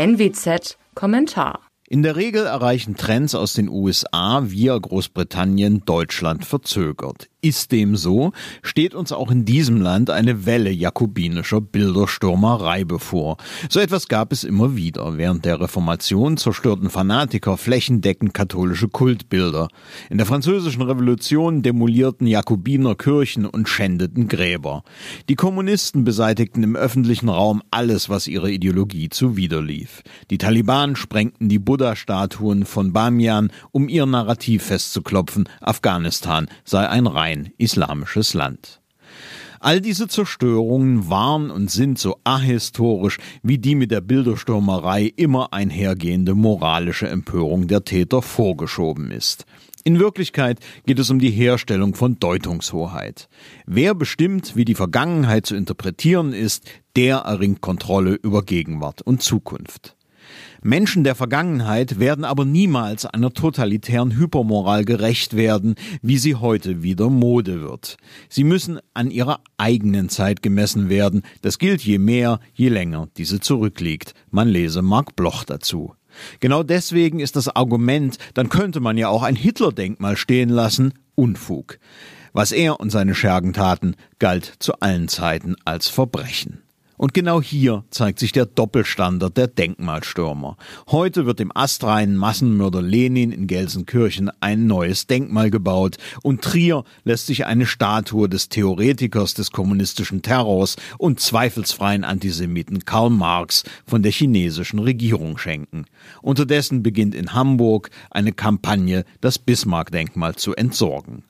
NWZ Kommentar in der Regel erreichen Trends aus den USA via Großbritannien Deutschland verzögert. Ist dem so, steht uns auch in diesem Land eine Welle jakobinischer Bilderstürmerei bevor. So etwas gab es immer wieder. Während der Reformation zerstörten Fanatiker flächendeckend katholische Kultbilder. In der französischen Revolution demolierten Jakobiner Kirchen und schändeten Gräber. Die Kommunisten beseitigten im öffentlichen Raum alles, was ihrer Ideologie zuwiderlief. Die Taliban sprengten die Buddha-Statuen von Bamiyan, um ihr Narrativ festzuklopfen, Afghanistan sei ein rein islamisches Land. All diese Zerstörungen waren und sind so ahistorisch wie die mit der Bilderstürmerei immer einhergehende moralische Empörung der Täter vorgeschoben ist. In Wirklichkeit geht es um die Herstellung von Deutungshoheit. Wer bestimmt, wie die Vergangenheit zu interpretieren ist, der erringt Kontrolle über Gegenwart und Zukunft. Menschen der Vergangenheit werden aber niemals einer totalitären Hypermoral gerecht werden, wie sie heute wieder Mode wird. Sie müssen an ihrer eigenen Zeit gemessen werden. Das gilt je mehr, je länger diese zurückliegt. Man lese Mark Bloch dazu. Genau deswegen ist das Argument, dann könnte man ja auch ein Hitler-Denkmal stehen lassen, Unfug. Was er und seine Schergen taten, galt zu allen Zeiten als Verbrechen. Und genau hier zeigt sich der Doppelstandard der Denkmalstürmer. Heute wird dem astreinen Massenmörder Lenin in Gelsenkirchen ein neues Denkmal gebaut und Trier lässt sich eine Statue des Theoretikers des kommunistischen Terrors und zweifelsfreien Antisemiten Karl Marx von der chinesischen Regierung schenken. Unterdessen beginnt in Hamburg eine Kampagne, das Bismarck-Denkmal zu entsorgen.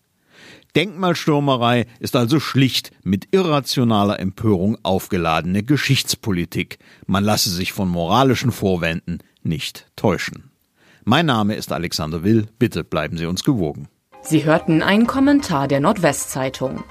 Denkmalstürmerei ist also schlicht mit irrationaler Empörung aufgeladene Geschichtspolitik. Man lasse sich von moralischen Vorwänden nicht täuschen. Mein Name ist Alexander Will. Bitte bleiben Sie uns gewogen. Sie hörten einen Kommentar der Nordwestzeitung.